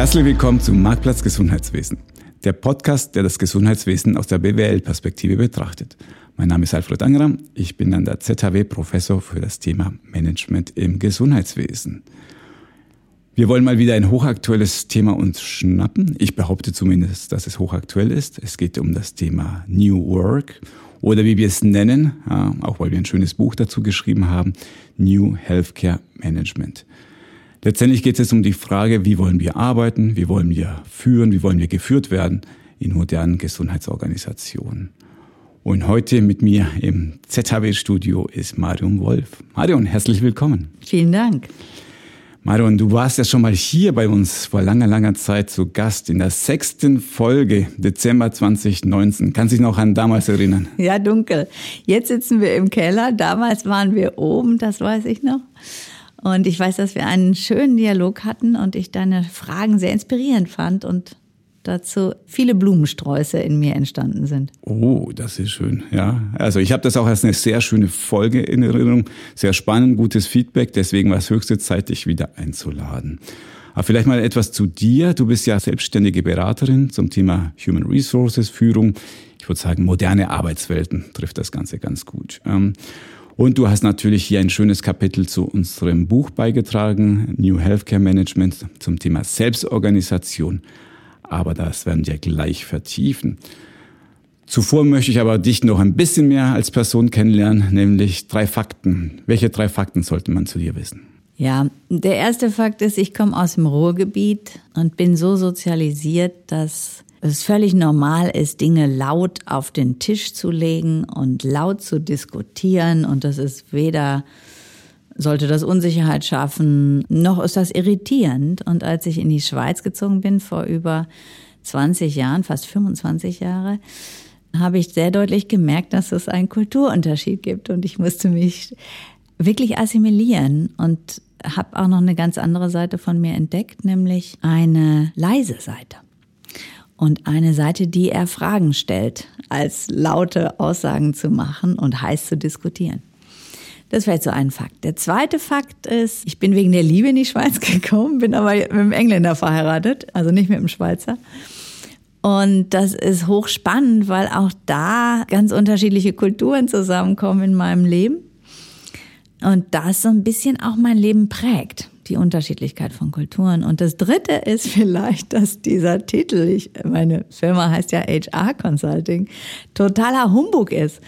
Herzlich willkommen zum Marktplatz Gesundheitswesen, der Podcast, der das Gesundheitswesen aus der BWL-Perspektive betrachtet. Mein Name ist Alfred Angerer, ich bin an der ZHW Professor für das Thema Management im Gesundheitswesen. Wir wollen mal wieder ein hochaktuelles Thema uns schnappen. Ich behaupte zumindest, dass es hochaktuell ist. Es geht um das Thema New Work oder wie wir es nennen, auch weil wir ein schönes Buch dazu geschrieben haben, New Healthcare Management. Letztendlich geht es um die Frage, wie wollen wir arbeiten, wie wollen wir führen, wie wollen wir geführt werden in modernen Gesundheitsorganisationen. Und heute mit mir im ZHW-Studio ist Marion Wolf. Marion, herzlich willkommen. Vielen Dank. Marion, du warst ja schon mal hier bei uns vor langer, langer Zeit zu Gast in der sechsten Folge, Dezember 2019. Kannst du dich noch an damals erinnern? Ja, dunkel. Jetzt sitzen wir im Keller. Damals waren wir oben, das weiß ich noch. Und ich weiß, dass wir einen schönen Dialog hatten und ich deine Fragen sehr inspirierend fand und dazu viele Blumensträuße in mir entstanden sind. Oh, das ist schön. Ja, also ich habe das auch als eine sehr schöne Folge in Erinnerung. Sehr spannend, gutes Feedback. Deswegen war es höchste Zeit, dich wieder einzuladen. Aber vielleicht mal etwas zu dir. Du bist ja selbstständige Beraterin zum Thema Human Resources Führung. Ich würde sagen, moderne Arbeitswelten trifft das Ganze ganz gut. Und du hast natürlich hier ein schönes Kapitel zu unserem Buch beigetragen, New Healthcare Management zum Thema Selbstorganisation. Aber das werden wir gleich vertiefen. Zuvor möchte ich aber dich noch ein bisschen mehr als Person kennenlernen, nämlich drei Fakten. Welche drei Fakten sollte man zu dir wissen? Ja, der erste Fakt ist, ich komme aus dem Ruhrgebiet und bin so sozialisiert, dass es völlig normal ist, Dinge laut auf den Tisch zu legen und laut zu diskutieren. Und das ist weder sollte das Unsicherheit schaffen, noch ist das irritierend. Und als ich in die Schweiz gezogen bin, vor über 20 Jahren, fast 25 Jahre, habe ich sehr deutlich gemerkt, dass es einen Kulturunterschied gibt. Und ich musste mich wirklich assimilieren und habe auch noch eine ganz andere Seite von mir entdeckt, nämlich eine leise Seite und eine Seite, die er Fragen stellt, als laute Aussagen zu machen und heiß zu diskutieren. Das wäre jetzt so ein Fakt. Der zweite Fakt ist, ich bin wegen der Liebe in die Schweiz gekommen, bin aber mit einem Engländer verheiratet, also nicht mit einem Schweizer. Und das ist hochspannend, weil auch da ganz unterschiedliche Kulturen zusammenkommen in meinem Leben. Und das so ein bisschen auch mein Leben prägt die Unterschiedlichkeit von Kulturen. Und das Dritte ist vielleicht, dass dieser Titel, ich, meine Firma heißt ja HR Consulting, totaler Humbug ist.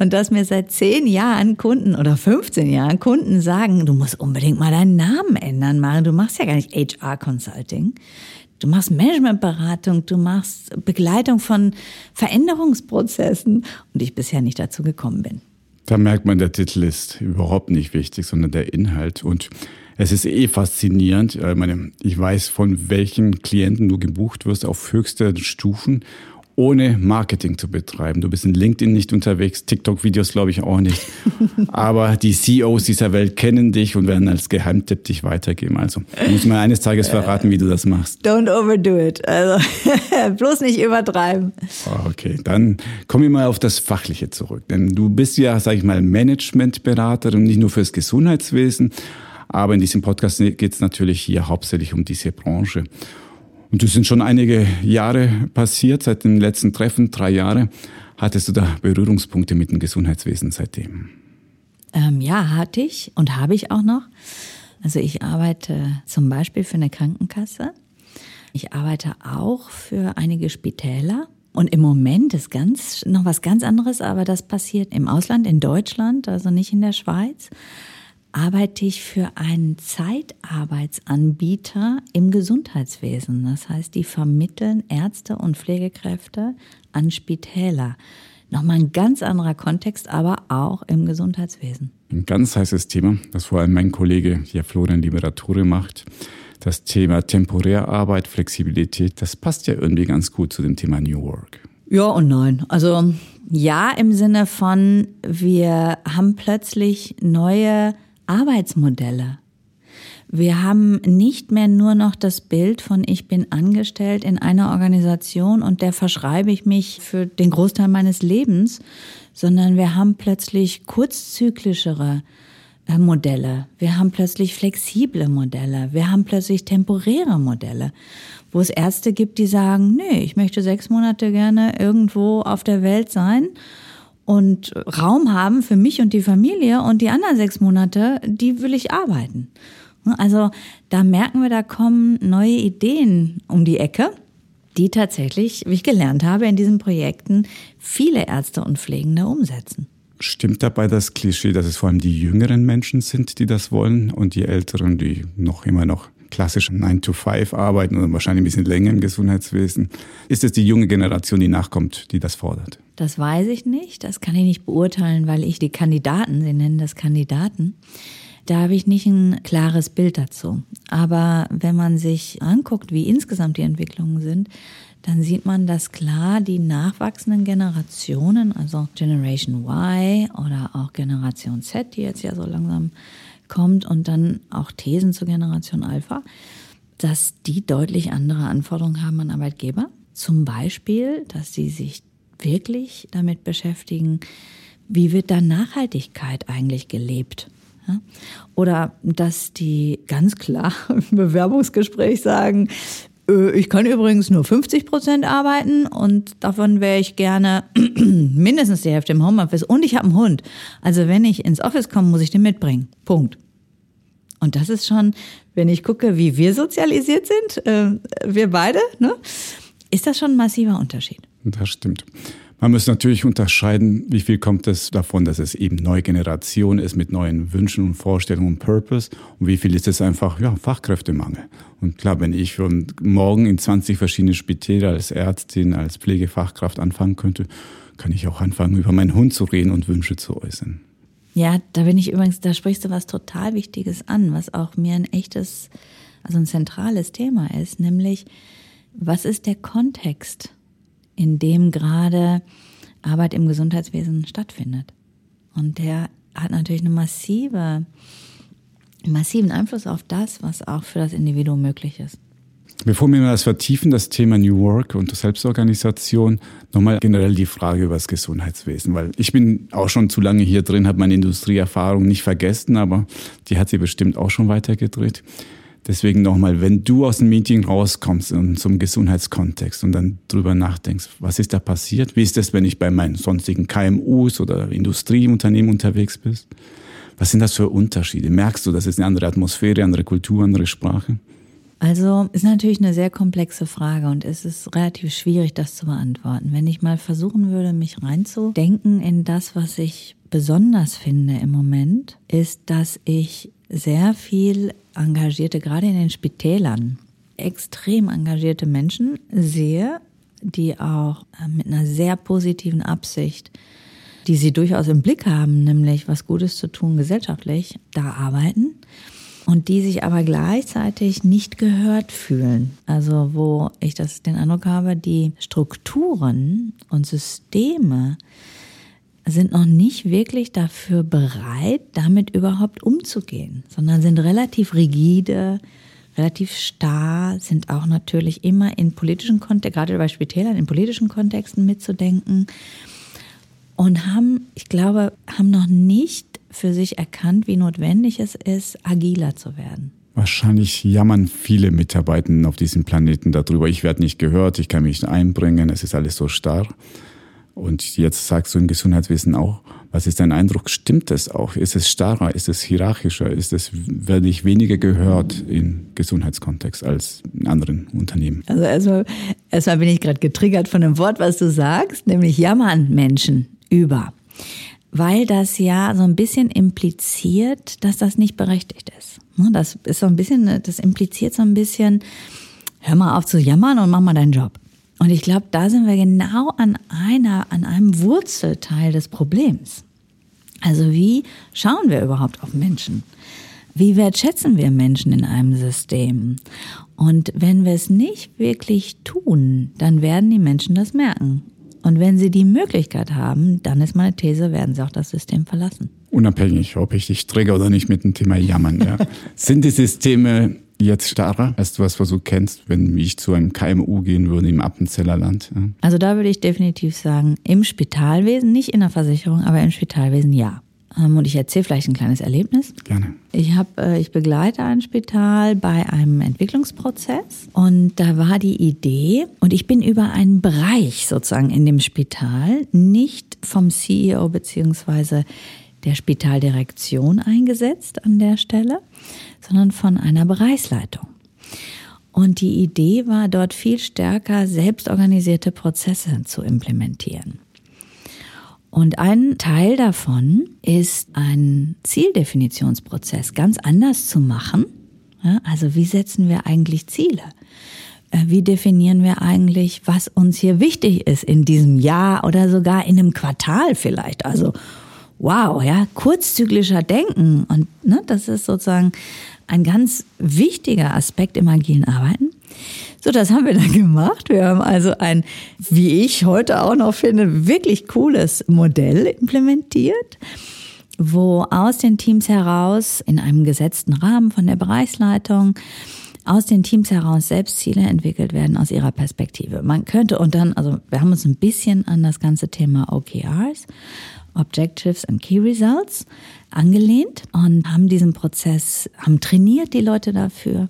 Und dass mir seit zehn Jahren Kunden oder 15 Jahren Kunden sagen, du musst unbedingt mal deinen Namen ändern, Maren. Du machst ja gar nicht HR Consulting. Du machst Managementberatung, du machst Begleitung von Veränderungsprozessen und ich bisher nicht dazu gekommen bin. Da merkt man, der Titel ist überhaupt nicht wichtig, sondern der Inhalt. Und es ist eh faszinierend. Ich, meine, ich weiß, von welchen Klienten du gebucht wirst auf höchste Stufen, ohne Marketing zu betreiben. Du bist in LinkedIn nicht unterwegs, TikTok-Videos glaube ich auch nicht. Aber die CEOs dieser Welt kennen dich und werden als Geheimtipp dich weitergeben. Also du musst mir eines Tages verraten, wie du das machst. Don't overdo it. Also bloß nicht übertreiben. Okay, dann kommen wir mal auf das Fachliche zurück. Denn du bist ja, sage ich mal, Managementberaterin, nicht nur fürs Gesundheitswesen, aber in diesem Podcast geht es natürlich hier hauptsächlich um diese Branche. Und es sind schon einige Jahre passiert, seit dem letzten Treffen, drei Jahre. Hattest du da Berührungspunkte mit dem Gesundheitswesen seitdem? Ähm, ja, hatte ich und habe ich auch noch. Also ich arbeite zum Beispiel für eine Krankenkasse. Ich arbeite auch für einige Spitäler. Und im Moment ist ganz, noch was ganz anderes, aber das passiert im Ausland, in Deutschland, also nicht in der Schweiz arbeite ich für einen Zeitarbeitsanbieter im Gesundheitswesen. Das heißt, die vermitteln Ärzte und Pflegekräfte an Spitäler. Nochmal ein ganz anderer Kontext, aber auch im Gesundheitswesen. Ein ganz heißes Thema, das vor allem mein Kollege hier Florian Liberatore macht. Das Thema Temporärarbeit, Flexibilität, das passt ja irgendwie ganz gut zu dem Thema New Work. Ja und nein. Also ja im Sinne von, wir haben plötzlich neue Arbeitsmodelle. Wir haben nicht mehr nur noch das Bild von ich bin angestellt in einer Organisation und der verschreibe ich mich für den Großteil meines Lebens, sondern wir haben plötzlich kurzzyklischere äh, Modelle, wir haben plötzlich flexible Modelle, wir haben plötzlich temporäre Modelle, wo es Ärzte gibt, die sagen, nee, ich möchte sechs Monate gerne irgendwo auf der Welt sein und Raum haben für mich und die Familie und die anderen sechs Monate, die will ich arbeiten. Also da merken wir, da kommen neue Ideen um die Ecke, die tatsächlich, wie ich gelernt habe, in diesen Projekten viele Ärzte und Pflegende umsetzen. Stimmt dabei das Klischee, dass es vor allem die jüngeren Menschen sind, die das wollen und die älteren, die noch immer noch klassisch 9 to 5 arbeiten oder wahrscheinlich ein bisschen länger im Gesundheitswesen? Ist es die junge Generation, die nachkommt, die das fordert? Das weiß ich nicht. Das kann ich nicht beurteilen, weil ich die Kandidaten, Sie nennen das Kandidaten, da habe ich nicht ein klares Bild dazu. Aber wenn man sich anguckt, wie insgesamt die Entwicklungen sind, dann sieht man, dass klar die nachwachsenden Generationen, also Generation Y oder auch Generation Z, die jetzt ja so langsam kommt und dann auch Thesen zur Generation Alpha, dass die deutlich andere Anforderungen haben an Arbeitgeber. Zum Beispiel, dass sie sich wirklich damit beschäftigen, wie wird da Nachhaltigkeit eigentlich gelebt? Oder dass die ganz klar im Bewerbungsgespräch sagen, ich kann übrigens nur 50 Prozent arbeiten und davon wäre ich gerne mindestens die Hälfte im Homeoffice und ich habe einen Hund. Also wenn ich ins Office komme, muss ich den mitbringen. Punkt. Und das ist schon, wenn ich gucke, wie wir sozialisiert sind, äh, wir beide, ne, ist das schon ein massiver Unterschied. Das stimmt. Man muss natürlich unterscheiden, wie viel kommt es davon, dass es eben neue Generation ist mit neuen Wünschen und Vorstellungen und Purpose und wie viel ist es einfach ja, Fachkräftemangel. Und klar, wenn ich von morgen in 20 verschiedene Spitäler als Ärztin, als Pflegefachkraft anfangen könnte, kann ich auch anfangen, über meinen Hund zu reden und Wünsche zu äußern. Ja, da bin ich übrigens, da sprichst du was total Wichtiges an, was auch mir ein echtes, also ein zentrales Thema ist, nämlich was ist der Kontext? In dem gerade Arbeit im Gesundheitswesen stattfindet. Und der hat natürlich eine massive, massiven Einfluss auf das, was auch für das Individuum möglich ist. Bevor wir das vertiefen, das Thema New Work und Selbstorganisation, nochmal generell die Frage über das Gesundheitswesen, weil ich bin auch schon zu lange hier drin, habe meine Industrieerfahrung nicht vergessen, aber die hat sie bestimmt auch schon weitergedreht. Deswegen nochmal, wenn du aus dem Meeting rauskommst und zum Gesundheitskontext und dann drüber nachdenkst, was ist da passiert? Wie ist das, wenn ich bei meinen sonstigen KMUs oder Industrieunternehmen unterwegs bist? Was sind das für Unterschiede? Merkst du, das ist eine andere Atmosphäre, andere Kultur, andere Sprache? Also ist natürlich eine sehr komplexe Frage und es ist relativ schwierig, das zu beantworten. Wenn ich mal versuchen würde, mich reinzudenken in das, was ich besonders finde im Moment, ist, dass ich sehr viel engagierte, gerade in den Spitälern, extrem engagierte Menschen sehe, die auch äh, mit einer sehr positiven Absicht, die sie durchaus im Blick haben, nämlich was Gutes zu tun gesellschaftlich, da arbeiten und die sich aber gleichzeitig nicht gehört fühlen. Also wo ich das den Eindruck habe, die Strukturen und Systeme, sind noch nicht wirklich dafür bereit, damit überhaupt umzugehen, sondern sind relativ rigide, relativ starr, sind auch natürlich immer in politischen Kontexten, gerade bei Spitälern, in politischen Kontexten mitzudenken und haben, ich glaube, haben noch nicht für sich erkannt, wie notwendig es ist, agiler zu werden. Wahrscheinlich jammern viele Mitarbeiter auf diesem Planeten darüber. Ich werde nicht gehört, ich kann mich nicht einbringen, es ist alles so starr. Und jetzt sagst du im Gesundheitswesen auch, was ist dein Eindruck? Stimmt das auch? Ist es starrer? Ist es hierarchischer? Ist es, werde ich weniger gehört im Gesundheitskontext als in anderen Unternehmen? Also erstmal, erstmal bin ich gerade getriggert von dem Wort, was du sagst, nämlich jammern Menschen über. Weil das ja so ein bisschen impliziert, dass das nicht berechtigt ist. Ne, das ist so ein bisschen, das impliziert so ein bisschen, hör mal auf zu jammern und mach mal deinen Job. Und ich glaube, da sind wir genau an einer, an einem Wurzelteil des Problems. Also wie schauen wir überhaupt auf Menschen? Wie wertschätzen wir Menschen in einem System? Und wenn wir es nicht wirklich tun, dann werden die Menschen das merken. Und wenn sie die Möglichkeit haben, dann ist meine These, werden sie auch das System verlassen. Unabhängig, ob ich dich träge oder nicht mit dem Thema Jammern. Ja. Sind die Systeme jetzt starrer als du was, was du kennst, wenn ich zu einem KMU gehen würde im Appenzellerland? Ja. Also da würde ich definitiv sagen, im Spitalwesen, nicht in der Versicherung, aber im Spitalwesen ja. Ähm, und ich erzähle vielleicht ein kleines Erlebnis. Gerne. Ich, hab, äh, ich begleite ein Spital bei einem Entwicklungsprozess und da war die Idee, und ich bin über einen Bereich sozusagen in dem Spital, nicht vom CEO beziehungsweise der Spitaldirektion eingesetzt an der Stelle, sondern von einer Bereichsleitung. Und die Idee war, dort viel stärker selbstorganisierte Prozesse zu implementieren. Und ein Teil davon ist ein Zieldefinitionsprozess ganz anders zu machen. Also wie setzen wir eigentlich Ziele? Äh, wie definieren wir eigentlich, was uns hier wichtig ist in diesem Jahr oder sogar in einem Quartal vielleicht? Also wow, ja, kurzzyklischer Denken. Und ne, das ist sozusagen ein ganz wichtiger Aspekt im agilen Arbeiten. So, das haben wir dann gemacht. Wir haben also ein, wie ich heute auch noch finde, wirklich cooles Modell implementiert, wo aus den Teams heraus in einem gesetzten Rahmen von der Bereichsleitung aus den Teams heraus Selbstziele entwickelt werden aus ihrer Perspektive. Man könnte und dann, also wir haben uns ein bisschen an das ganze Thema OKRs, Objectives and Key Results, angelehnt und haben diesen Prozess, haben trainiert die Leute dafür.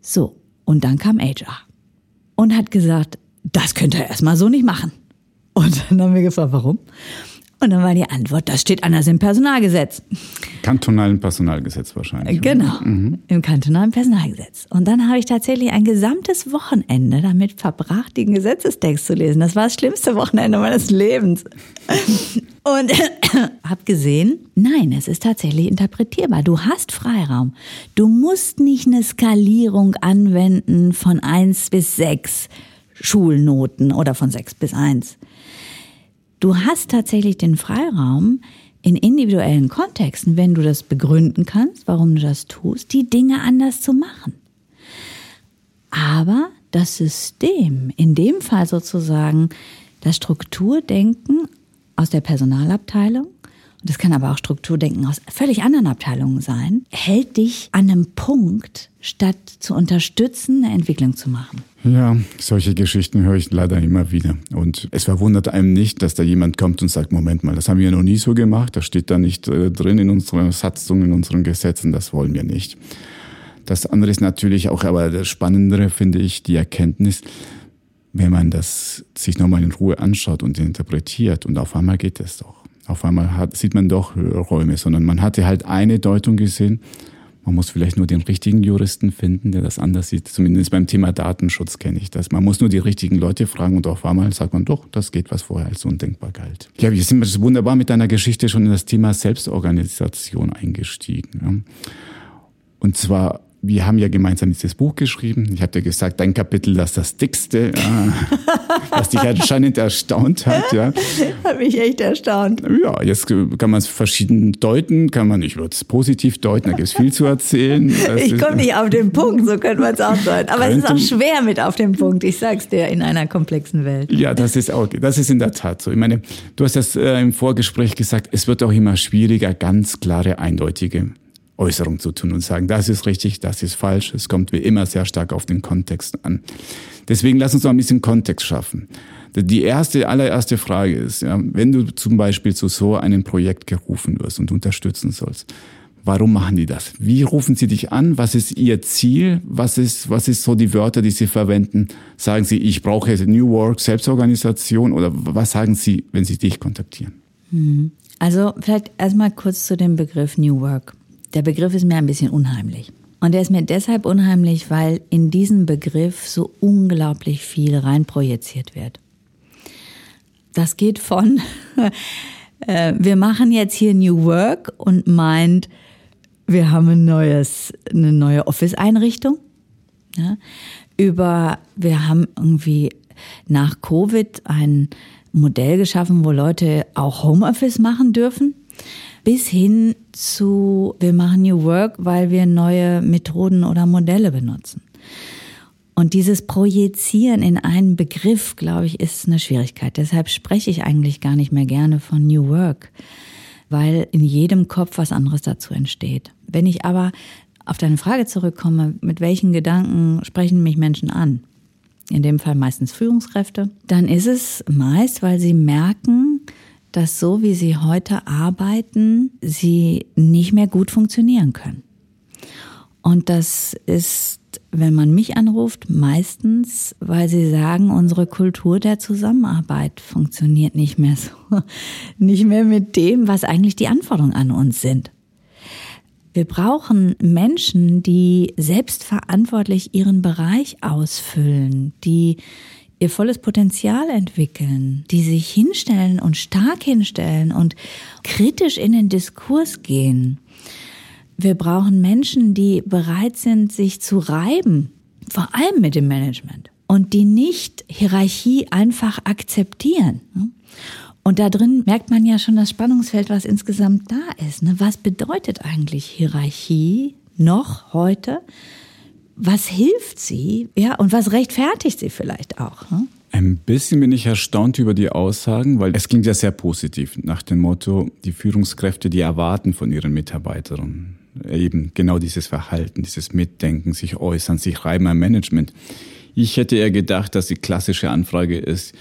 So, und dann kam HR und hat gesagt, das könnt ihr erstmal so nicht machen. Und dann haben wir gefragt, warum? Und dann war die Antwort, das steht anders im Personalgesetz. Kantonalen Personalgesetz wahrscheinlich. Genau, mhm. im kantonalen Personalgesetz. Und dann habe ich tatsächlich ein gesamtes Wochenende damit verbracht, den Gesetzestext zu lesen. Das war das schlimmste Wochenende meines Lebens. Und habe gesehen, nein, es ist tatsächlich interpretierbar. Du hast Freiraum. Du musst nicht eine Skalierung anwenden von eins bis sechs Schulnoten oder von sechs bis eins. Du hast tatsächlich den Freiraum, in individuellen Kontexten, wenn du das begründen kannst, warum du das tust, die Dinge anders zu machen. Aber das System, in dem Fall sozusagen das Strukturdenken aus der Personalabteilung, und das kann aber auch Strukturdenken aus völlig anderen Abteilungen sein, hält dich an einem Punkt, statt zu unterstützen, eine Entwicklung zu machen. Ja, solche Geschichten höre ich leider immer wieder. Und es verwundert einem nicht, dass da jemand kommt und sagt, Moment mal, das haben wir noch nie so gemacht, das steht da nicht äh, drin in unserer Satzung, in unseren Gesetzen, das wollen wir nicht. Das andere ist natürlich auch, aber das Spannendere finde ich, die Erkenntnis, wenn man das sich nochmal in Ruhe anschaut und interpretiert und auf einmal geht es doch. Auf einmal hat, sieht man doch Räume, sondern man hatte halt eine Deutung gesehen man muss vielleicht nur den richtigen Juristen finden, der das anders sieht. Zumindest beim Thema Datenschutz kenne ich das. Man muss nur die richtigen Leute fragen und auf einmal sagt man doch, das geht, was vorher als undenkbar galt. Ja, wir sind wunderbar mit deiner Geschichte schon in das Thema Selbstorganisation eingestiegen. Und zwar wir haben ja gemeinsam dieses Buch geschrieben. Ich habe dir gesagt, dein Kapitel, das ist das dickste, ja, was dich anscheinend erstaunt hat. Ja. Hat mich echt erstaunt. Ja, jetzt kann man es verschieden deuten, kann man, ich würde es positiv deuten, da gibt es viel zu erzählen. Das ich komme nicht auf den Punkt, so könnte man es auch deuten. Aber es ist auch schwer mit auf den Punkt, ich sag's dir, in einer komplexen Welt. Ja, das ist auch, das ist in der Tat so. Ich meine, du hast das äh, im Vorgespräch gesagt, es wird auch immer schwieriger, ganz klare, eindeutige Äußerung zu tun und sagen, das ist richtig, das ist falsch. Es kommt wie immer sehr stark auf den Kontext an. Deswegen lass uns noch ein bisschen Kontext schaffen. Die erste, allererste Frage ist, ja, wenn du zum Beispiel zu so einem Projekt gerufen wirst und unterstützen sollst, warum machen die das? Wie rufen sie dich an? Was ist ihr Ziel? Was ist, was ist so die Wörter, die sie verwenden? Sagen sie, ich brauche New Work, Selbstorganisation oder was sagen sie, wenn sie dich kontaktieren? Mhm. Also vielleicht erstmal kurz zu dem Begriff New Work. Der Begriff ist mir ein bisschen unheimlich. Und er ist mir deshalb unheimlich, weil in diesen Begriff so unglaublich viel reinprojiziert wird. Das geht von, äh, wir machen jetzt hier New Work und meint, wir haben ein neues, eine neue Office-Einrichtung. Ja, über, wir haben irgendwie nach Covid ein Modell geschaffen, wo Leute auch Homeoffice machen dürfen bis hin zu, wir machen New Work, weil wir neue Methoden oder Modelle benutzen. Und dieses Projizieren in einen Begriff, glaube ich, ist eine Schwierigkeit. Deshalb spreche ich eigentlich gar nicht mehr gerne von New Work, weil in jedem Kopf was anderes dazu entsteht. Wenn ich aber auf deine Frage zurückkomme, mit welchen Gedanken sprechen mich Menschen an? In dem Fall meistens Führungskräfte. Dann ist es meist, weil sie merken, dass so wie sie heute arbeiten, sie nicht mehr gut funktionieren können. Und das ist, wenn man mich anruft, meistens, weil sie sagen, unsere Kultur der Zusammenarbeit funktioniert nicht mehr so, nicht mehr mit dem, was eigentlich die Anforderungen an uns sind. Wir brauchen Menschen, die selbstverantwortlich ihren Bereich ausfüllen, die ihr volles Potenzial entwickeln, die sich hinstellen und stark hinstellen und kritisch in den Diskurs gehen. Wir brauchen Menschen, die bereit sind, sich zu reiben, vor allem mit dem Management und die nicht Hierarchie einfach akzeptieren. Und da drin merkt man ja schon das Spannungsfeld, was insgesamt da ist. Ne? Was bedeutet eigentlich Hierarchie noch heute? Was hilft sie? Ja, und was rechtfertigt sie vielleicht auch? Ne? Ein bisschen bin ich erstaunt über die Aussagen, weil es klingt ja sehr positiv nach dem Motto, die Führungskräfte, die erwarten von ihren Mitarbeitern eben genau dieses Verhalten, dieses Mitdenken, sich äußern, sich reiben am Management. Ich hätte eher gedacht, dass die klassische Anfrage ist,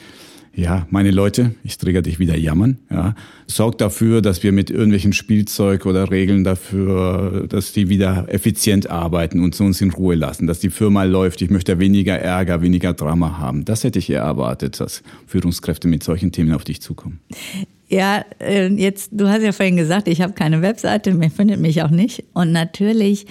ja, meine Leute, ich trigger dich wieder jammern, ja, sorgt dafür, dass wir mit irgendwelchen Spielzeug oder Regeln dafür, dass die wieder effizient arbeiten und uns in Ruhe lassen, dass die Firma läuft. Ich möchte weniger Ärger, weniger Drama haben. Das hätte ich eher erwartet, dass Führungskräfte mit solchen Themen auf dich zukommen. Ja, äh, jetzt, du hast ja vorhin gesagt, ich habe keine Webseite, mir findet mich auch nicht. Und natürlich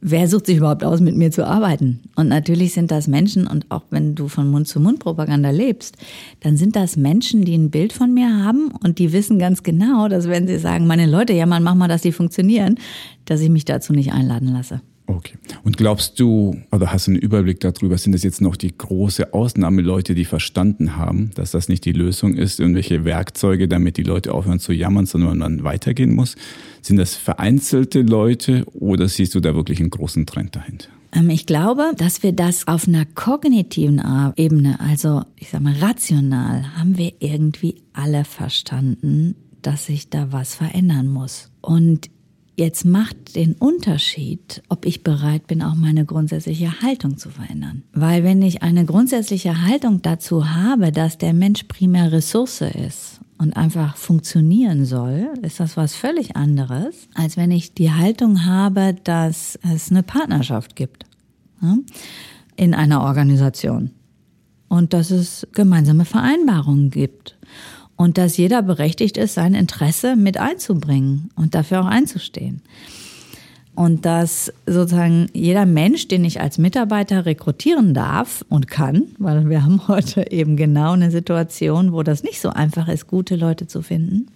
wer sucht sich überhaupt aus, mit mir zu arbeiten? Und natürlich sind das Menschen, und auch wenn du von Mund-zu-Mund-Propaganda lebst, dann sind das Menschen, die ein Bild von mir haben und die wissen ganz genau, dass wenn sie sagen, meine Leute, ja, man, mach mal, dass die funktionieren, dass ich mich dazu nicht einladen lasse. Okay. Und glaubst du, oder hast du einen Überblick darüber, sind das jetzt noch die große Ausnahme Leute, die verstanden haben, dass das nicht die Lösung ist, irgendwelche Werkzeuge, damit die Leute aufhören zu jammern, sondern man weitergehen muss? Sind das vereinzelte Leute oder siehst du da wirklich einen großen Trend dahinter? Ähm, ich glaube, dass wir das auf einer kognitiven Ebene, also ich sag mal rational, haben wir irgendwie alle verstanden, dass sich da was verändern muss. Und Jetzt macht den Unterschied, ob ich bereit bin, auch meine grundsätzliche Haltung zu verändern. Weil wenn ich eine grundsätzliche Haltung dazu habe, dass der Mensch primär Ressource ist und einfach funktionieren soll, ist das was völlig anderes, als wenn ich die Haltung habe, dass es eine Partnerschaft gibt in einer Organisation und dass es gemeinsame Vereinbarungen gibt und dass jeder berechtigt ist, sein Interesse mit einzubringen und dafür auch einzustehen. Und dass sozusagen jeder Mensch, den ich als Mitarbeiter rekrutieren darf und kann, weil wir haben heute eben genau eine Situation, wo das nicht so einfach ist, gute Leute zu finden,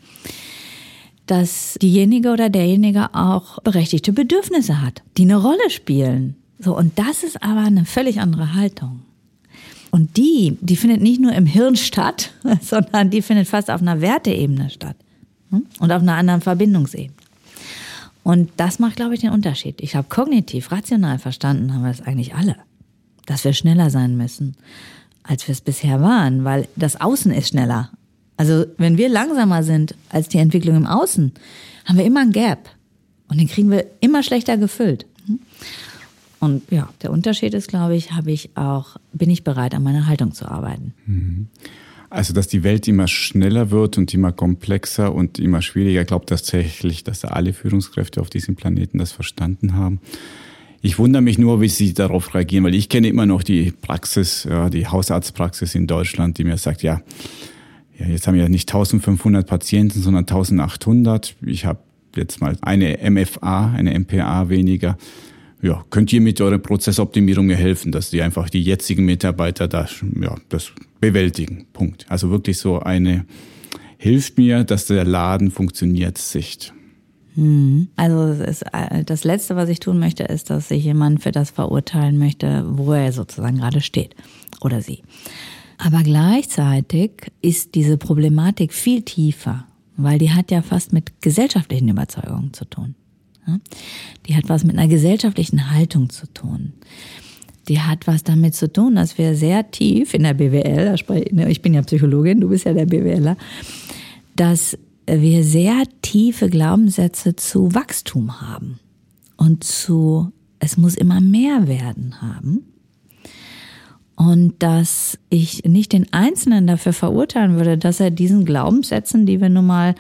dass diejenige oder derjenige auch berechtigte Bedürfnisse hat, die eine Rolle spielen. So, und das ist aber eine völlig andere Haltung. Und die, die findet nicht nur im Hirn statt, sondern die findet fast auf einer Werteebene statt hm? und auf einer anderen Verbindungsebene. Und das macht, glaube ich, den Unterschied. Ich habe kognitiv, rational verstanden, haben wir es eigentlich alle, dass wir schneller sein müssen, als wir es bisher waren, weil das Außen ist schneller. Also wenn wir langsamer sind als die Entwicklung im Außen, haben wir immer ein Gap und den kriegen wir immer schlechter gefüllt. Und ja, der Unterschied ist, glaube ich, habe ich auch, bin ich bereit, an meiner Haltung zu arbeiten. Mhm. Also, dass die Welt immer schneller wird und immer komplexer und immer schwieriger, ich glaube tatsächlich, dass alle Führungskräfte auf diesem Planeten das verstanden haben. Ich wundere mich nur, wie sie darauf reagieren, weil ich kenne immer noch die Praxis, die Hausarztpraxis in Deutschland, die mir sagt, ja, ja jetzt haben wir nicht 1500 Patienten, sondern 1800. Ich habe jetzt mal eine MFA, eine MPA weniger ja, könnt ihr mit eurer Prozessoptimierung helfen, dass die einfach die jetzigen Mitarbeiter da, ja, das bewältigen. Punkt. Also wirklich so eine hilft mir, dass der Laden funktioniert Sicht. Hm. Also äh, das Letzte, was ich tun möchte, ist, dass ich jemanden für das verurteilen möchte, wo er sozusagen gerade steht oder sie. Aber gleichzeitig ist diese Problematik viel tiefer, weil die hat ja fast mit gesellschaftlichen Überzeugungen zu tun. Die hat was mit einer gesellschaftlichen Haltung zu tun. Die hat was damit zu tun, dass wir sehr tief in der BWL, ne, ich bin ja Psychologin, du bist ja der BWLer, dass wir sehr tiefe Glaubenssätze zu Wachstum haben und zu, es muss immer mehr werden haben. und dass ich nicht den Einzelnen dafür verurteilen würde, dass er diesen Glaubenssätzen, die wir nun mal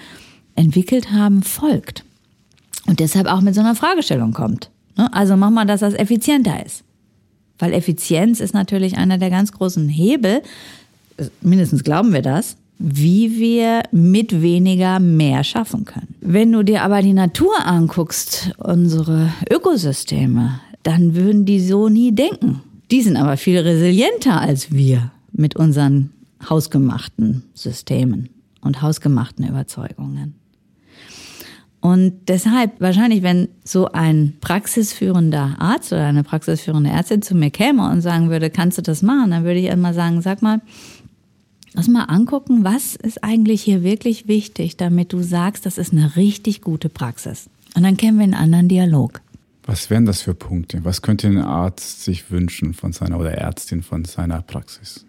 entwickelt haben, folgt. Und deshalb auch mit so einer Fragestellung kommt. Ne? Also mach mal, dass das effizienter ist. Weil Effizienz ist natürlich einer der ganz großen Hebel, mindestens glauben wir das, wie wir mit weniger mehr schaffen können. Wenn du dir aber die Natur anguckst, unsere Ökosysteme, dann würden die so nie denken. Die sind aber viel resilienter als wir mit unseren hausgemachten Systemen und hausgemachten Überzeugungen. Und deshalb, wahrscheinlich, wenn so ein praxisführender Arzt oder eine praxisführende Ärztin zu mir käme und sagen würde, kannst du das machen, dann würde ich einmal sagen, sag mal, lass mal angucken, was ist eigentlich hier wirklich wichtig, damit du sagst, das ist eine richtig gute Praxis. Und dann kennen wir einen anderen Dialog. Was wären das für Punkte? Was könnte ein Arzt sich wünschen von seiner oder Ärztin von seiner Praxis?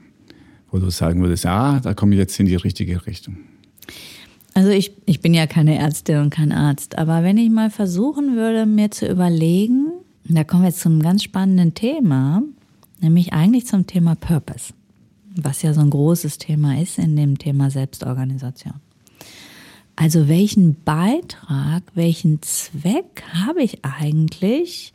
Wo du sagen würdest, ja, da komme ich jetzt in die richtige Richtung. Also ich, ich bin ja keine Ärztin und kein Arzt, aber wenn ich mal versuchen würde, mir zu überlegen, da kommen wir jetzt zu einem ganz spannenden Thema, nämlich eigentlich zum Thema Purpose, was ja so ein großes Thema ist in dem Thema Selbstorganisation. Also welchen Beitrag, welchen Zweck habe ich eigentlich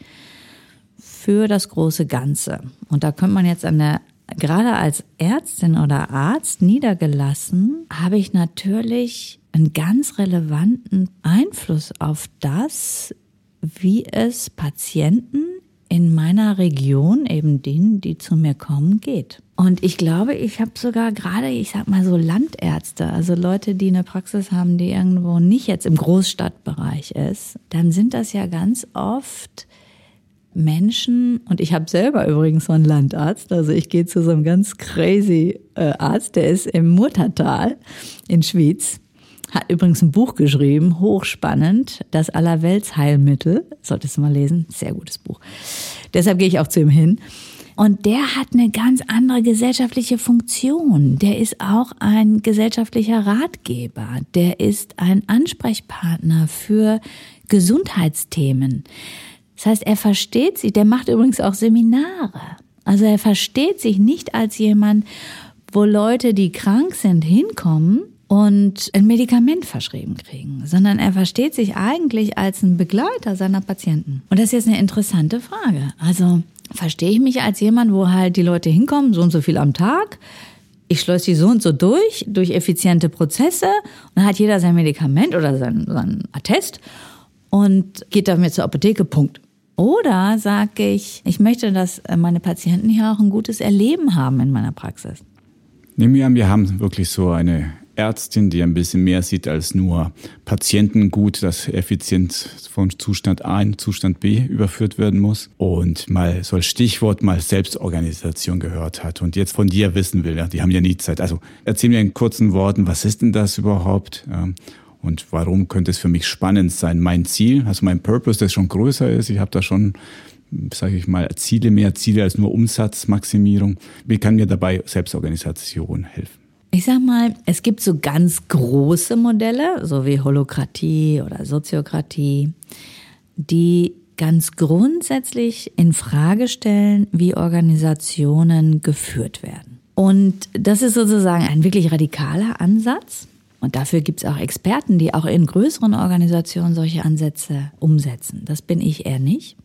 für das große Ganze? Und da könnte man jetzt an der gerade als Ärztin oder Arzt niedergelassen, habe ich natürlich einen ganz relevanten Einfluss auf das, wie es Patienten in meiner Region, eben denen, die zu mir kommen, geht. Und ich glaube, ich habe sogar gerade, ich sag mal so Landärzte, also Leute, die eine Praxis haben, die irgendwo nicht jetzt im Großstadtbereich ist, dann sind das ja ganz oft Menschen, und ich habe selber übrigens so einen Landarzt, also ich gehe zu so einem ganz crazy äh, Arzt, der ist im Murtertal in Schwyz, hat übrigens ein Buch geschrieben, hochspannend, das Allerweltsheilmittel, solltest du mal lesen, sehr gutes Buch. Deshalb gehe ich auch zu ihm hin. Und der hat eine ganz andere gesellschaftliche Funktion. Der ist auch ein gesellschaftlicher Ratgeber. Der ist ein Ansprechpartner für Gesundheitsthemen. Das heißt, er versteht sich, der macht übrigens auch Seminare. Also er versteht sich nicht als jemand, wo Leute, die krank sind, hinkommen und ein Medikament verschrieben kriegen, sondern er versteht sich eigentlich als ein Begleiter seiner Patienten. Und das ist jetzt eine interessante Frage. Also verstehe ich mich als jemand, wo halt die Leute hinkommen, so und so viel am Tag, ich schleuse die so und so durch, durch effiziente Prozesse und dann hat jeder sein Medikament oder sein, sein Attest und geht damit zur Apotheke, Punkt. Oder sage ich, ich möchte, dass meine Patienten hier auch ein gutes Erleben haben in meiner Praxis. Nehmen wir an, wir haben wirklich so eine Ärztin, die ein bisschen mehr sieht als nur Patienten gut, dass effizient von Zustand A in Zustand B überführt werden muss und mal so als Stichwort mal Selbstorganisation gehört hat und jetzt von dir wissen will, die haben ja nie Zeit. Also erzähl mir in kurzen Worten, was ist denn das überhaupt? Und warum könnte es für mich spannend sein? Mein Ziel, also mein Purpose, das schon größer ist, ich habe da schon, sage ich mal, Ziele, mehr Ziele als nur Umsatzmaximierung. Wie kann mir dabei Selbstorganisation helfen? Ich sag mal, es gibt so ganz große Modelle, so wie Holokratie oder Soziokratie, die ganz grundsätzlich in Frage stellen, wie Organisationen geführt werden. Und das ist sozusagen ein wirklich radikaler Ansatz. Und dafür gibt es auch Experten, die auch in größeren Organisationen solche Ansätze umsetzen. Das bin ich eher nicht.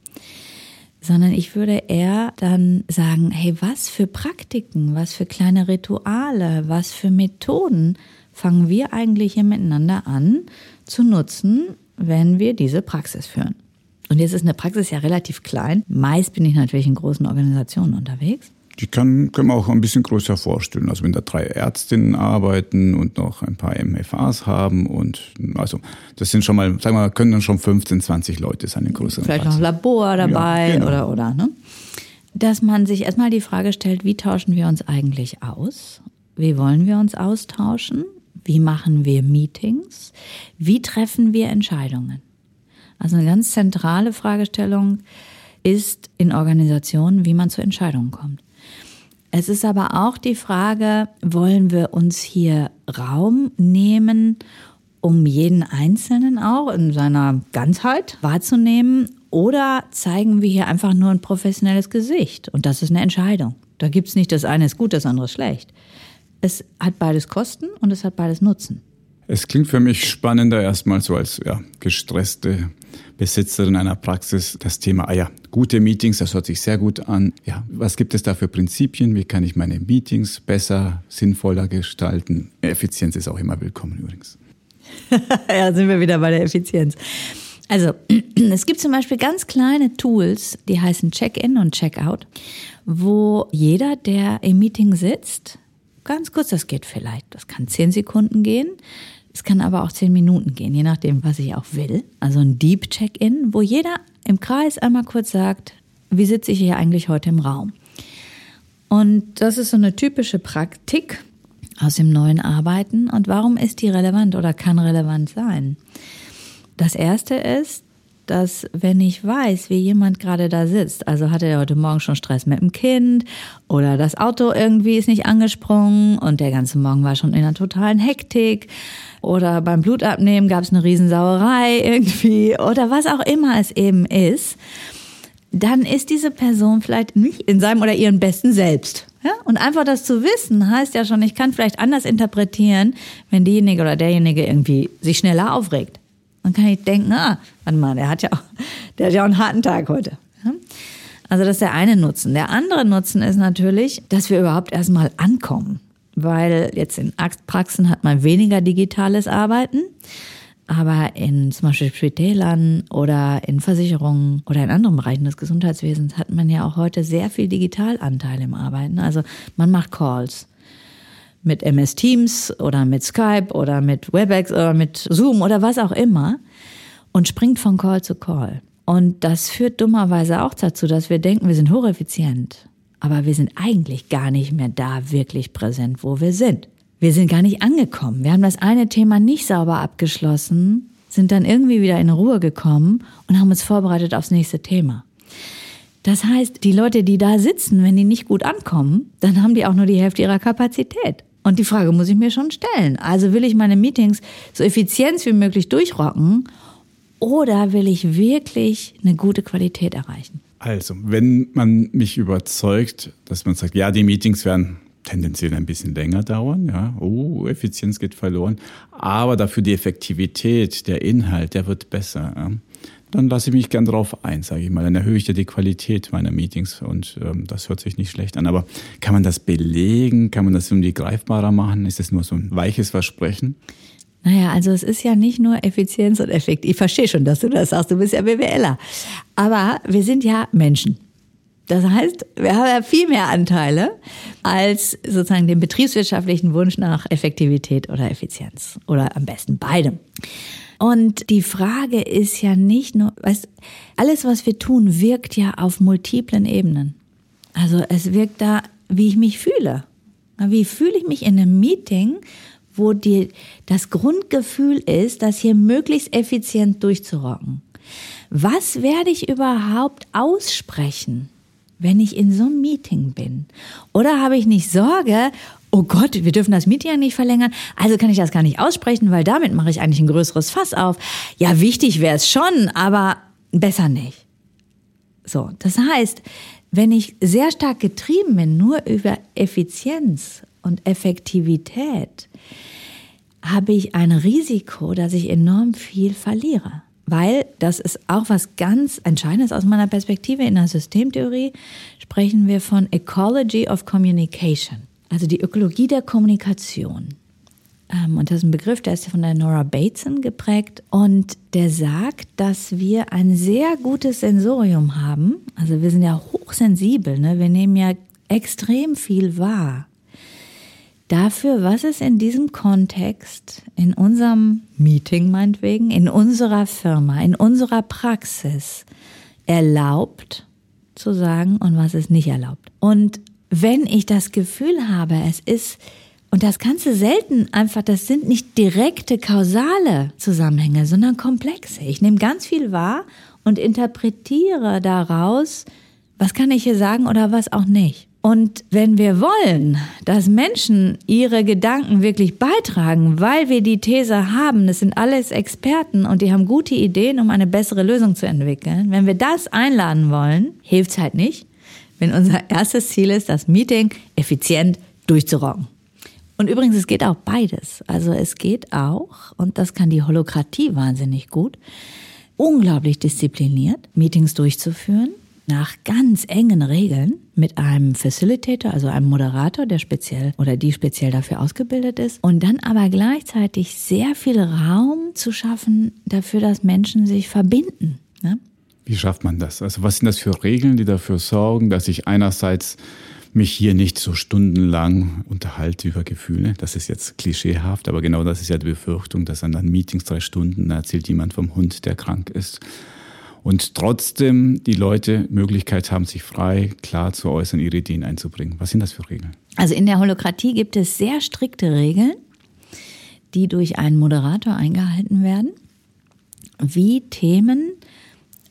Sondern ich würde eher dann sagen, hey, was für Praktiken, was für kleine Rituale, was für Methoden fangen wir eigentlich hier miteinander an zu nutzen, wenn wir diese Praxis führen. Und jetzt ist eine Praxis ja relativ klein. Meist bin ich natürlich in großen Organisationen unterwegs. Die kann, können wir auch ein bisschen größer vorstellen. Also wenn da drei Ärztinnen arbeiten und noch ein paar MFAs haben und also das sind schon mal, sagen wir mal, können dann schon 15, 20 Leute sein in größeren Vielleicht Praxis. noch Labor dabei ja, genau. oder oder ne? Dass man sich erstmal die Frage stellt, wie tauschen wir uns eigentlich aus? Wie wollen wir uns austauschen? Wie machen wir Meetings? Wie treffen wir Entscheidungen? Also eine ganz zentrale Fragestellung ist in Organisationen, wie man zu Entscheidungen kommt. Es ist aber auch die Frage, wollen wir uns hier Raum nehmen, um jeden Einzelnen auch in seiner Ganzheit wahrzunehmen? Oder zeigen wir hier einfach nur ein professionelles Gesicht? Und das ist eine Entscheidung. Da gibt's nicht das eine ist gut, das andere ist schlecht. Es hat beides Kosten und es hat beides Nutzen. Es klingt für mich spannender erstmal so als ja, gestresste Besitzerin einer Praxis das Thema, ah ja, gute Meetings, das hört sich sehr gut an. Ja, was gibt es da für Prinzipien? Wie kann ich meine Meetings besser, sinnvoller gestalten? Effizienz ist auch immer willkommen übrigens. ja, sind wir wieder bei der Effizienz. Also, es gibt zum Beispiel ganz kleine Tools, die heißen Check-in und Check-out, wo jeder, der im Meeting sitzt, ganz kurz, das geht vielleicht, das kann zehn Sekunden gehen, es kann aber auch zehn Minuten gehen, je nachdem, was ich auch will. Also ein Deep Check-in, wo jeder im Kreis einmal kurz sagt, wie sitze ich hier eigentlich heute im Raum? Und das ist so eine typische Praktik aus dem neuen Arbeiten. Und warum ist die relevant oder kann relevant sein? Das erste ist, dass wenn ich weiß, wie jemand gerade da sitzt, also hatte er heute Morgen schon Stress mit dem Kind oder das Auto irgendwie ist nicht angesprungen und der ganze Morgen war schon in einer totalen Hektik oder beim Blutabnehmen gab es eine Riesensauerei irgendwie oder was auch immer es eben ist, dann ist diese Person vielleicht nicht in seinem oder ihrem besten Selbst. Ja? Und einfach das zu wissen, heißt ja schon, ich kann vielleicht anders interpretieren, wenn diejenige oder derjenige irgendwie sich schneller aufregt. Dann kann ich denken, ah, warte mal, der hat ja auch, der hat ja auch einen harten Tag heute. Also das ist der eine Nutzen. Der andere Nutzen ist natürlich, dass wir überhaupt erstmal ankommen. Weil jetzt in Praxen hat man weniger digitales Arbeiten. Aber in zum Beispiel Spitälern oder in Versicherungen oder in anderen Bereichen des Gesundheitswesens hat man ja auch heute sehr viel Digitalanteil im Arbeiten. Also man macht Calls mit MS Teams oder mit Skype oder mit WebEx oder mit Zoom oder was auch immer und springt von Call zu Call. Und das führt dummerweise auch dazu, dass wir denken, wir sind hocheffizient. Aber wir sind eigentlich gar nicht mehr da wirklich präsent, wo wir sind. Wir sind gar nicht angekommen. Wir haben das eine Thema nicht sauber abgeschlossen, sind dann irgendwie wieder in Ruhe gekommen und haben uns vorbereitet aufs nächste Thema. Das heißt, die Leute, die da sitzen, wenn die nicht gut ankommen, dann haben die auch nur die Hälfte ihrer Kapazität. Und die Frage muss ich mir schon stellen. Also will ich meine Meetings so effizient wie möglich durchrocken oder will ich wirklich eine gute Qualität erreichen? Also, wenn man mich überzeugt, dass man sagt, ja, die Meetings werden tendenziell ein bisschen länger dauern, ja, oh, Effizienz geht verloren, aber dafür die Effektivität, der Inhalt, der wird besser. Ja dann lasse ich mich gern drauf ein, sage ich mal. Dann erhöhe ich ja die Qualität meiner Meetings und ähm, das hört sich nicht schlecht an. Aber kann man das belegen? Kann man das irgendwie greifbarer machen? Ist das nur so ein weiches Versprechen? Naja, also es ist ja nicht nur Effizienz und Effekt. Ich verstehe schon, dass du das sagst. Du bist ja BWLer. Aber wir sind ja Menschen. Das heißt, wir haben ja viel mehr Anteile als sozusagen den betriebswirtschaftlichen Wunsch nach Effektivität oder Effizienz. Oder am besten beidem. Und die Frage ist ja nicht nur, weißt, alles, was wir tun, wirkt ja auf multiplen Ebenen. Also es wirkt da, wie ich mich fühle. Wie fühle ich mich in einem Meeting, wo die, das Grundgefühl ist, das hier möglichst effizient durchzurocken? Was werde ich überhaupt aussprechen? wenn ich in so einem Meeting bin? Oder habe ich nicht Sorge, oh Gott, wir dürfen das Meeting nicht verlängern, also kann ich das gar nicht aussprechen, weil damit mache ich eigentlich ein größeres Fass auf. Ja, wichtig wäre es schon, aber besser nicht. So, das heißt, wenn ich sehr stark getrieben bin, nur über Effizienz und Effektivität, habe ich ein Risiko, dass ich enorm viel verliere weil das ist auch was ganz Entscheidendes aus meiner Perspektive. In der Systemtheorie sprechen wir von Ecology of Communication, also die Ökologie der Kommunikation. Ähm, und das ist ein Begriff, der ist von der Nora Bateson geprägt und der sagt, dass wir ein sehr gutes Sensorium haben. Also wir sind ja hochsensibel, ne? wir nehmen ja extrem viel wahr dafür, was es in diesem Kontext, in unserem Meeting meinetwegen, in unserer Firma, in unserer Praxis erlaubt zu sagen und was es nicht erlaubt. Und wenn ich das Gefühl habe, es ist, und das Ganze selten einfach, das sind nicht direkte kausale Zusammenhänge, sondern komplexe. Ich nehme ganz viel wahr und interpretiere daraus, was kann ich hier sagen oder was auch nicht. Und wenn wir wollen, dass Menschen ihre Gedanken wirklich beitragen, weil wir die These haben, das sind alles Experten und die haben gute Ideen, um eine bessere Lösung zu entwickeln, wenn wir das einladen wollen, hilft es halt nicht, wenn unser erstes Ziel ist, das Meeting effizient durchzurocken. Und übrigens, es geht auch beides. Also es geht auch, und das kann die Holokratie wahnsinnig gut, unglaublich diszipliniert Meetings durchzuführen nach ganz engen Regeln mit einem Facilitator, also einem Moderator, der speziell oder die speziell dafür ausgebildet ist. Und dann aber gleichzeitig sehr viel Raum zu schaffen dafür, dass Menschen sich verbinden. Ne? Wie schafft man das? Also was sind das für Regeln, die dafür sorgen, dass ich einerseits mich hier nicht so stundenlang unterhalte über Gefühle. Das ist jetzt klischeehaft, aber genau das ist ja die Befürchtung, dass an Meetings drei Stunden erzählt jemand vom Hund, der krank ist und trotzdem die Leute Möglichkeit haben, sich frei, klar zu äußern, ihre Ideen einzubringen. Was sind das für Regeln? Also in der Holokratie gibt es sehr strikte Regeln, die durch einen Moderator eingehalten werden, wie Themen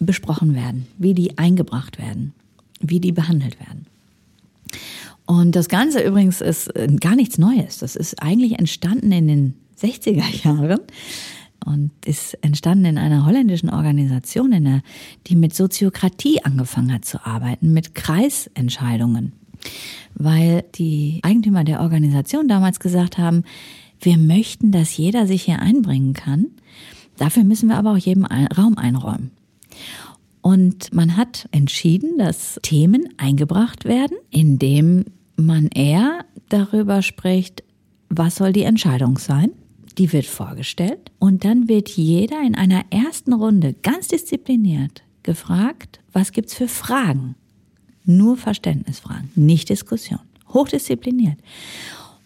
besprochen werden, wie die eingebracht werden, wie die behandelt werden. Und das Ganze übrigens ist gar nichts Neues. Das ist eigentlich entstanden in den 60er Jahren und ist entstanden in einer holländischen Organisation, in der, die mit Soziokratie angefangen hat zu arbeiten, mit Kreisentscheidungen. Weil die Eigentümer der Organisation damals gesagt haben, wir möchten, dass jeder sich hier einbringen kann. Dafür müssen wir aber auch jedem Raum einräumen. Und man hat entschieden, dass Themen eingebracht werden, indem man eher darüber spricht, was soll die Entscheidung sein die wird vorgestellt und dann wird jeder in einer ersten Runde ganz diszipliniert gefragt, was gibt's für Fragen? Nur Verständnisfragen, nicht Diskussion. Hochdiszipliniert.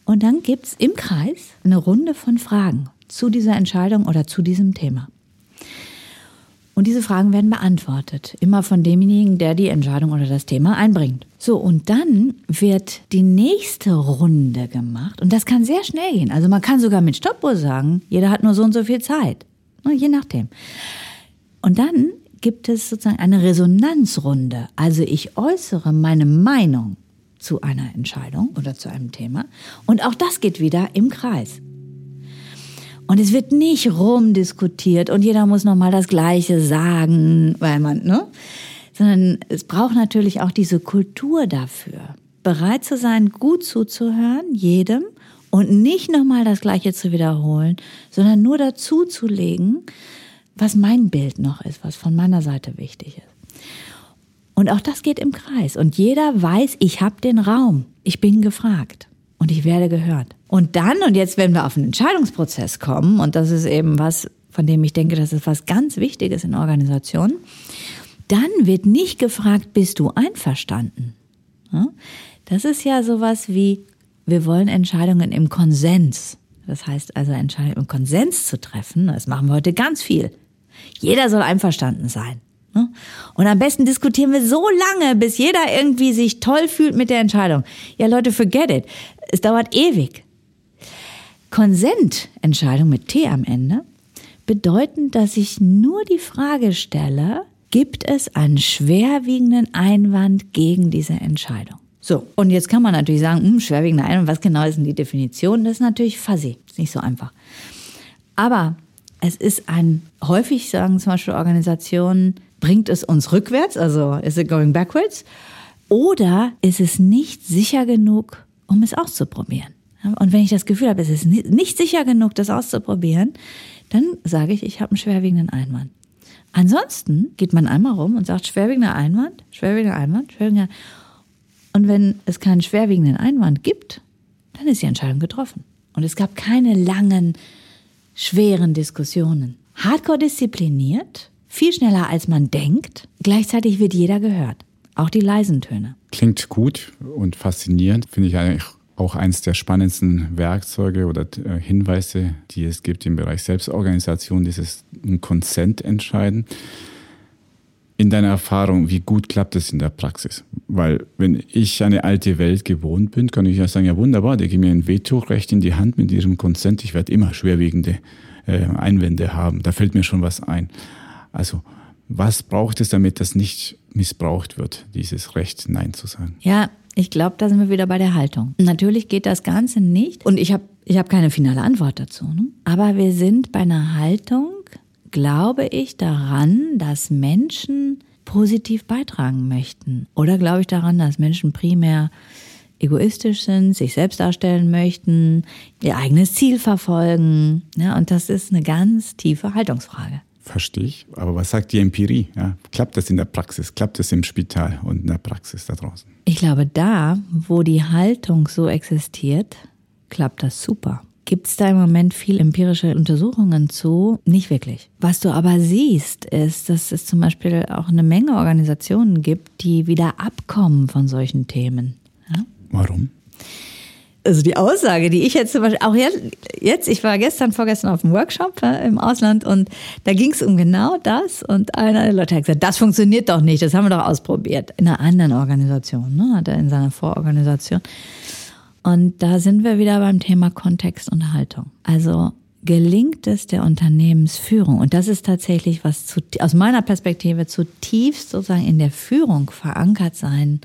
Und dann gibt's im Kreis eine Runde von Fragen zu dieser Entscheidung oder zu diesem Thema. Und diese Fragen werden beantwortet, immer von demjenigen, der die Entscheidung oder das Thema einbringt. So, und dann wird die nächste Runde gemacht und das kann sehr schnell gehen. Also man kann sogar mit Stoppuhr sagen, jeder hat nur so und so viel Zeit, je nachdem. Und dann gibt es sozusagen eine Resonanzrunde. Also ich äußere meine Meinung zu einer Entscheidung oder zu einem Thema und auch das geht wieder im Kreis. Und es wird nicht rumdiskutiert und jeder muss nochmal das Gleiche sagen, weil man, ne? Sondern es braucht natürlich auch diese Kultur dafür. Bereit zu sein, gut zuzuhören, jedem, und nicht nochmal das Gleiche zu wiederholen, sondern nur dazu zu legen, was mein Bild noch ist, was von meiner Seite wichtig ist. Und auch das geht im Kreis. Und jeder weiß, ich habe den Raum. Ich bin gefragt und ich werde gehört. Und dann, und jetzt, wenn wir auf einen Entscheidungsprozess kommen, und das ist eben was, von dem ich denke, das ist was ganz Wichtiges in Organisationen, dann wird nicht gefragt, bist du einverstanden? Das ist ja sowas wie, wir wollen Entscheidungen im Konsens. Das heißt also, Entscheidungen im Konsens zu treffen, das machen wir heute ganz viel. Jeder soll einverstanden sein. Und am besten diskutieren wir so lange, bis jeder irgendwie sich toll fühlt mit der Entscheidung. Ja, Leute, forget it. Es dauert ewig. Konsententscheidung mit T am Ende bedeuten, dass ich nur die Frage stelle, gibt es einen schwerwiegenden Einwand gegen diese Entscheidung? So, und jetzt kann man natürlich sagen, hm, schwerwiegender Einwand, was genau ist denn die Definition? Das ist natürlich fuzzy, ist nicht so einfach. Aber es ist ein, häufig sagen zum Beispiel Organisationen, bringt es uns rückwärts, also is it going backwards? Oder ist es nicht sicher genug, um es auszuprobieren? Und wenn ich das Gefühl habe, es ist nicht sicher genug, das auszuprobieren, dann sage ich, ich habe einen schwerwiegenden Einwand. Ansonsten geht man einmal rum und sagt, schwerwiegender Einwand, schwerwiegender Einwand, schwerwiegender Und wenn es keinen schwerwiegenden Einwand gibt, dann ist die Entscheidung getroffen. Und es gab keine langen, schweren Diskussionen. Hardcore diszipliniert, viel schneller als man denkt, gleichzeitig wird jeder gehört. Auch die leisen Töne. Klingt gut und faszinierend, finde ich eigentlich auch eines der spannendsten Werkzeuge oder äh, Hinweise, die es gibt im Bereich Selbstorganisation, dieses Consent entscheiden. In deiner Erfahrung, wie gut klappt es in der Praxis? Weil wenn ich eine alte Welt gewohnt bin, kann ich ja sagen, ja wunderbar, der gibt mir ein Vetorecht in die Hand mit diesem Consent. Ich werde immer schwerwiegende äh, Einwände haben. Da fällt mir schon was ein. Also was braucht es, damit das nicht missbraucht wird, dieses Recht, Nein zu sagen? Ja, ich glaube, da sind wir wieder bei der Haltung. Natürlich geht das Ganze nicht und ich habe ich hab keine finale Antwort dazu. Ne? Aber wir sind bei einer Haltung, glaube ich, daran, dass Menschen positiv beitragen möchten? Oder glaube ich daran, dass Menschen primär egoistisch sind, sich selbst darstellen möchten, ihr eigenes Ziel verfolgen? Ja, und das ist eine ganz tiefe Haltungsfrage. Verstehe ich. Aber was sagt die Empirie? Ja, klappt das in der Praxis? Klappt das im Spital und in der Praxis da draußen? Ich glaube, da, wo die Haltung so existiert, klappt das super. Gibt es da im Moment viel empirische Untersuchungen zu? Nicht wirklich. Was du aber siehst, ist, dass es zum Beispiel auch eine Menge Organisationen gibt, die wieder abkommen von solchen Themen. Ja? Warum? Also die Aussage, die ich jetzt zum Beispiel, auch jetzt, ich war gestern, vorgestern auf einem Workshop im Ausland und da ging es um genau das und einer der Leute hat gesagt, das funktioniert doch nicht, das haben wir doch ausprobiert. In einer anderen Organisation, ne, hat er in seiner Vororganisation. Und da sind wir wieder beim Thema Kontext und Haltung. Also gelingt es der Unternehmensführung, und das ist tatsächlich was zu, aus meiner Perspektive zutiefst sozusagen in der Führung verankert sein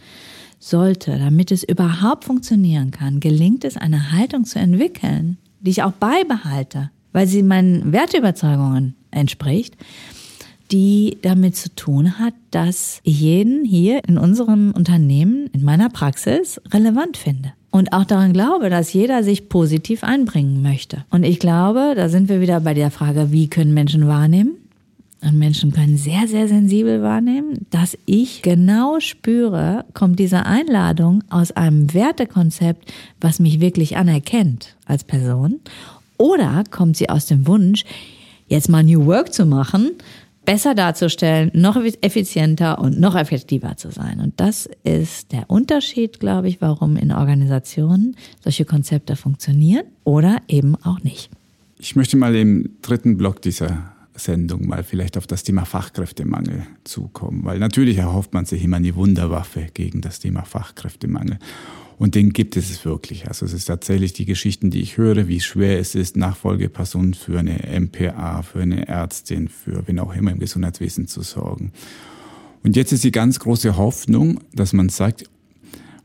sollte, damit es überhaupt funktionieren kann, gelingt es, eine Haltung zu entwickeln, die ich auch beibehalte, weil sie meinen Werteüberzeugungen entspricht, die damit zu tun hat, dass ich jeden hier in unserem Unternehmen, in meiner Praxis relevant finde. Und auch daran glaube, dass jeder sich positiv einbringen möchte. Und ich glaube, da sind wir wieder bei der Frage, wie können Menschen wahrnehmen? Und Menschen können sehr, sehr sensibel wahrnehmen, dass ich genau spüre, kommt diese Einladung aus einem Wertekonzept, was mich wirklich anerkennt als Person, oder kommt sie aus dem Wunsch, jetzt mal New Work zu machen, besser darzustellen, noch effizienter und noch effektiver zu sein. Und das ist der Unterschied, glaube ich, warum in Organisationen solche Konzepte funktionieren oder eben auch nicht. Ich möchte mal im dritten Block dieser Sendung mal vielleicht auf das Thema Fachkräftemangel zukommen, weil natürlich erhofft man sich immer eine Wunderwaffe gegen das Thema Fachkräftemangel. Und den gibt es wirklich. Also es ist tatsächlich die Geschichten, die ich höre, wie schwer es ist, Nachfolgepersonen für eine MPA, für eine Ärztin, für wen auch immer im Gesundheitswesen zu sorgen. Und jetzt ist die ganz große Hoffnung, dass man sagt,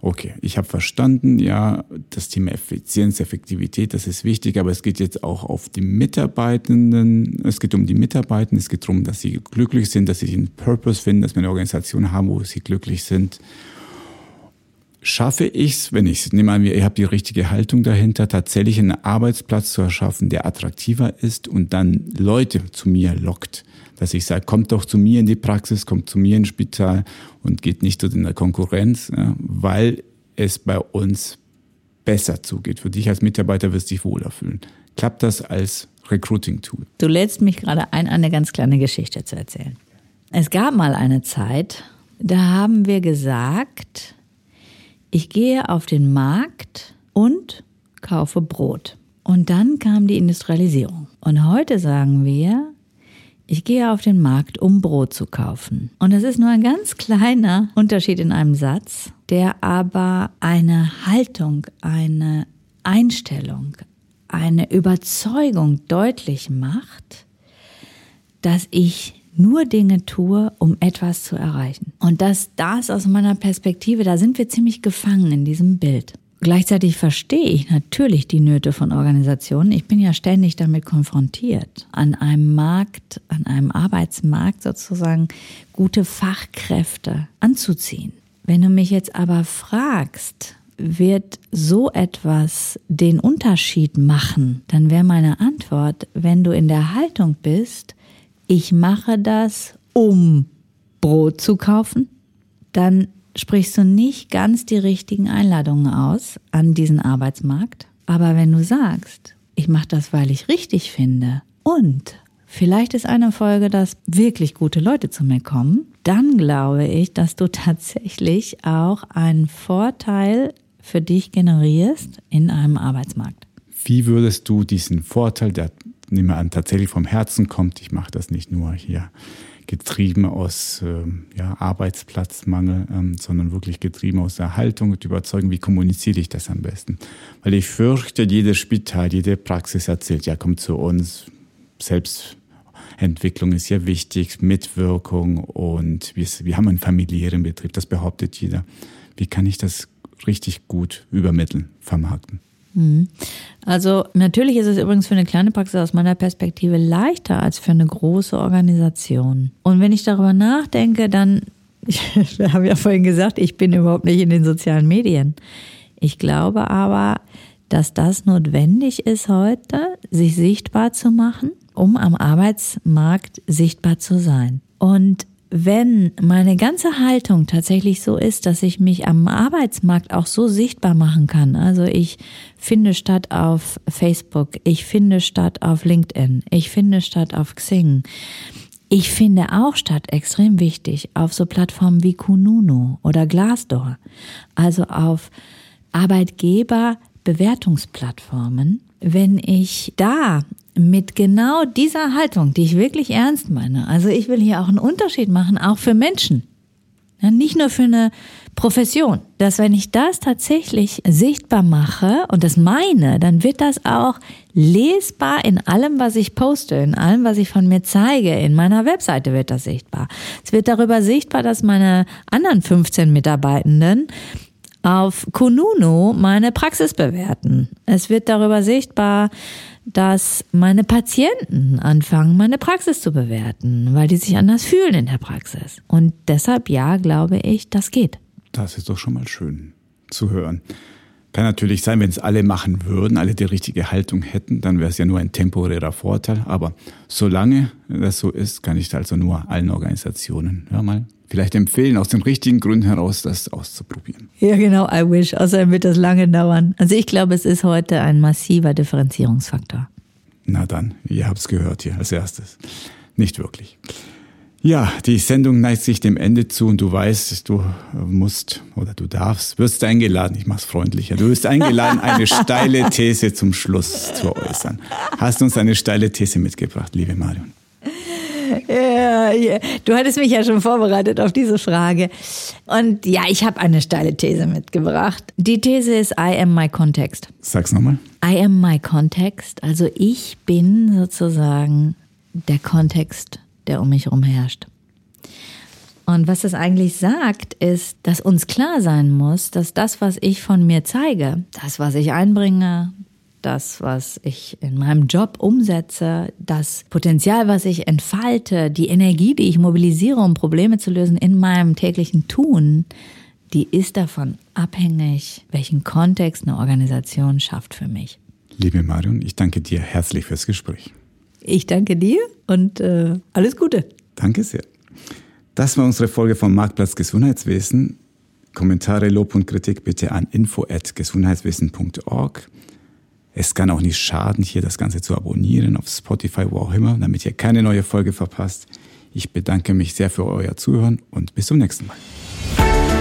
okay, ich habe verstanden, ja, das Thema Effizienz, Effektivität, das ist wichtig, aber es geht jetzt auch auf die Mitarbeitenden, es geht um die Mitarbeitenden, es geht darum, dass sie glücklich sind, dass sie einen Purpose finden, dass wir eine Organisation haben, wo sie glücklich sind. Schaffe ich es, wenn ich es, nehme an, ihr habt die richtige Haltung dahinter, tatsächlich einen Arbeitsplatz zu erschaffen, der attraktiver ist und dann Leute zu mir lockt dass ich sage, kommt doch zu mir in die Praxis, kommt zu mir ins Spital und geht nicht dort in der Konkurrenz, ja, weil es bei uns besser zugeht. Für dich als Mitarbeiter wirst du dich wohler fühlen. Klappt das als Recruiting-Tool? Du lädst mich gerade ein, eine ganz kleine Geschichte zu erzählen. Es gab mal eine Zeit, da haben wir gesagt, ich gehe auf den Markt und kaufe Brot. Und dann kam die Industrialisierung. Und heute sagen wir, ich gehe auf den Markt, um Brot zu kaufen. Und das ist nur ein ganz kleiner Unterschied in einem Satz, der aber eine Haltung, eine Einstellung, eine Überzeugung deutlich macht, dass ich nur Dinge tue, um etwas zu erreichen. Und dass das aus meiner Perspektive, da sind wir ziemlich gefangen in diesem Bild. Gleichzeitig verstehe ich natürlich die Nöte von Organisationen. Ich bin ja ständig damit konfrontiert, an einem Markt, an einem Arbeitsmarkt sozusagen gute Fachkräfte anzuziehen. Wenn du mich jetzt aber fragst, wird so etwas den Unterschied machen, dann wäre meine Antwort, wenn du in der Haltung bist, ich mache das, um Brot zu kaufen, dann sprichst du nicht ganz die richtigen Einladungen aus an diesen Arbeitsmarkt. Aber wenn du sagst, ich mache das, weil ich richtig finde und vielleicht ist eine Folge, dass wirklich gute Leute zu mir kommen, dann glaube ich, dass du tatsächlich auch einen Vorteil für dich generierst in einem Arbeitsmarkt. Wie würdest du diesen Vorteil, der wir an, tatsächlich vom Herzen kommt, ich mache das nicht nur hier getrieben aus ähm, ja, Arbeitsplatzmangel, ähm, sondern wirklich getrieben aus der Haltung und Überzeugung, wie kommuniziere ich das am besten. Weil ich fürchte, jedes Spital, jede Praxis erzählt, ja, kommt zu uns, Selbstentwicklung ist ja wichtig, Mitwirkung und wir, wir haben einen familiären Betrieb, das behauptet jeder. Wie kann ich das richtig gut übermitteln, vermarkten? Mhm. Also natürlich ist es übrigens für eine kleine Praxis aus meiner Perspektive leichter als für eine große Organisation. Und wenn ich darüber nachdenke, dann Ich, wir haben ja vorhin gesagt, ich bin überhaupt nicht in den sozialen Medien. Ich glaube aber, dass das notwendig ist heute, sich sichtbar zu machen, um am Arbeitsmarkt sichtbar zu sein. Und wenn meine ganze Haltung tatsächlich so ist, dass ich mich am Arbeitsmarkt auch so sichtbar machen kann, also ich finde statt auf Facebook, ich finde statt auf LinkedIn, ich finde statt auf Xing, ich finde auch statt extrem wichtig auf so Plattformen wie Kununu oder Glassdoor, also auf Arbeitgeberbewertungsplattformen, wenn ich da mit genau dieser Haltung, die ich wirklich ernst meine, also ich will hier auch einen Unterschied machen, auch für Menschen, ja, nicht nur für eine Profession, dass wenn ich das tatsächlich sichtbar mache und das meine, dann wird das auch lesbar in allem, was ich poste, in allem, was ich von mir zeige. In meiner Webseite wird das sichtbar. Es wird darüber sichtbar, dass meine anderen 15 Mitarbeitenden auf Kununu meine Praxis bewerten. Es wird darüber sichtbar, dass meine Patienten anfangen, meine Praxis zu bewerten, weil die sich anders fühlen in der Praxis. Und deshalb, ja, glaube ich, das geht. Das ist doch schon mal schön zu hören. Kann natürlich sein, wenn es alle machen würden, alle die richtige Haltung hätten, dann wäre es ja nur ein temporärer Vorteil. Aber solange das so ist, kann ich also nur allen Organisationen ja, mal vielleicht empfehlen, aus den richtigen Gründen heraus das auszuprobieren. Ja, genau, I wish. Außerdem wird das lange dauern. Also ich glaube, es ist heute ein massiver Differenzierungsfaktor. Na dann, ihr habt es gehört hier als erstes. Nicht wirklich. Ja, die Sendung neigt sich dem Ende zu und du weißt, du musst oder du darfst, wirst eingeladen, ich mach's freundlicher, du wirst eingeladen, eine steile These zum Schluss zu äußern. Hast uns eine steile These mitgebracht, liebe Marion? Ja. Du hattest mich ja schon vorbereitet auf diese Frage. Und ja, ich habe eine steile These mitgebracht. Die These ist I am my context. Sag's nochmal. I am my context. Also ich bin sozusagen der Kontext, der um mich herum herrscht. Und was das eigentlich sagt, ist, dass uns klar sein muss, dass das, was ich von mir zeige, das, was ich einbringe, das, was ich in meinem Job umsetze, das Potenzial, was ich entfalte, die Energie, die ich mobilisiere, um Probleme zu lösen in meinem täglichen Tun, die ist davon abhängig, welchen Kontext eine Organisation schafft für mich. Liebe Marion, ich danke dir herzlich fürs Gespräch. Ich danke dir und äh, alles Gute. Danke sehr. Das war unsere Folge vom Marktplatz Gesundheitswesen. Kommentare, Lob und Kritik bitte an info@gesundheitswesen.org. Es kann auch nicht schaden, hier das Ganze zu abonnieren auf Spotify, wo auch immer, damit ihr keine neue Folge verpasst. Ich bedanke mich sehr für euer Zuhören und bis zum nächsten Mal.